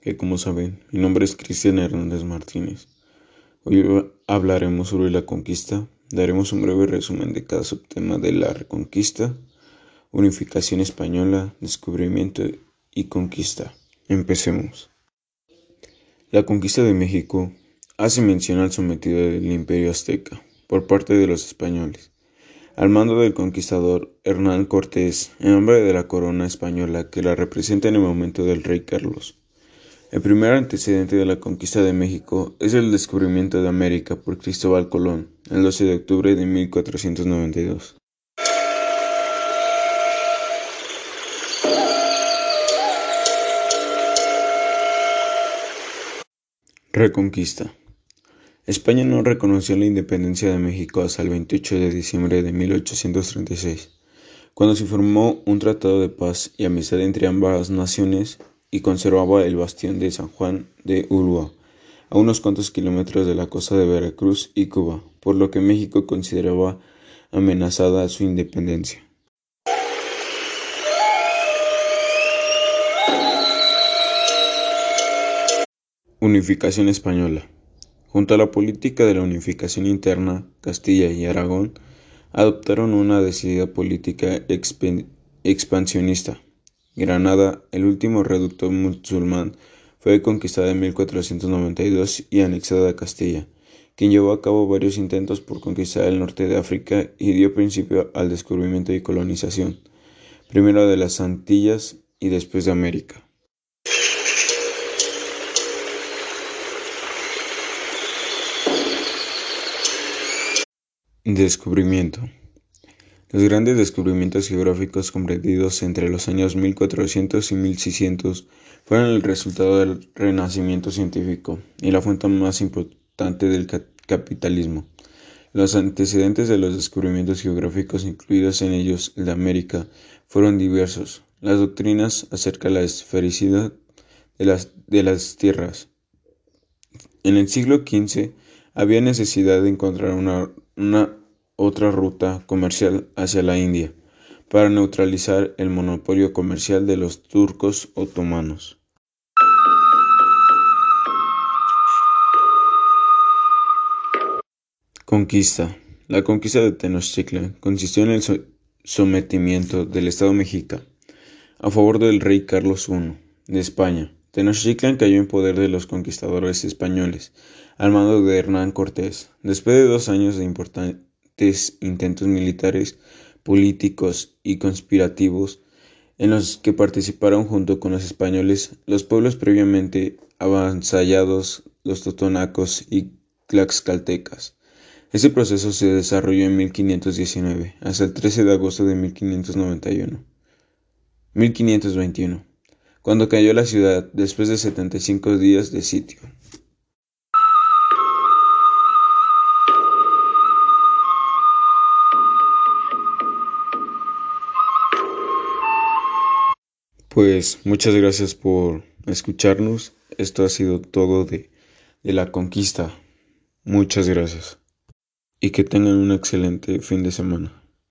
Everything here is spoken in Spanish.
que como saben, mi nombre es Cristian Hernández Martínez. Hoy hablaremos sobre la conquista, daremos un breve resumen de cada subtema de la reconquista, unificación española, descubrimiento y conquista. Empecemos. La conquista de México hace mención al sometido del imperio azteca por parte de los españoles al mando del conquistador Hernán Cortés, en nombre de la corona española que la representa en el momento del rey Carlos. El primer antecedente de la conquista de México es el descubrimiento de América por Cristóbal Colón, el 12 de octubre de 1492. Reconquista. España no reconoció la independencia de México hasta el 28 de diciembre de 1836, cuando se firmó un tratado de paz y amistad entre ambas naciones y conservaba el bastión de San Juan de Ulúa, a unos cuantos kilómetros de la costa de Veracruz y Cuba, por lo que México consideraba amenazada su independencia. Unificación española. Junto a la política de la unificación interna, Castilla y Aragón adoptaron una decidida política expansionista. Granada, el último reducto musulmán, fue conquistada en 1492 y anexada a Castilla, quien llevó a cabo varios intentos por conquistar el norte de África y dio principio al descubrimiento y colonización, primero de las Antillas y después de América. Descubrimiento. Los grandes descubrimientos geográficos comprendidos entre los años 1400 y 1600 fueron el resultado del renacimiento científico y la fuente más importante del capitalismo. Los antecedentes de los descubrimientos geográficos incluidos en ellos el de América fueron diversos. Las doctrinas acerca de la esfericidad de las, de las tierras. En el siglo XV había necesidad de encontrar una una otra ruta comercial hacia la India, para neutralizar el monopolio comercial de los turcos otomanos. Conquista. La conquista de Tenochtitlan consistió en el sometimiento del Estado mexica a favor del rey Carlos I de España. Tenochtitlan cayó en poder de los conquistadores españoles, al mando de Hernán Cortés. Después de dos años de importantes intentos militares, políticos y conspirativos, en los que participaron junto con los españoles los pueblos previamente avanzallados, los totonacos y tlaxcaltecas. Ese proceso se desarrolló en 1519 hasta el 13 de agosto de 1591. 1521, cuando cayó la ciudad después de 75 días de sitio. Pues muchas gracias por escucharnos. Esto ha sido todo de, de la conquista. Muchas gracias. Y que tengan un excelente fin de semana.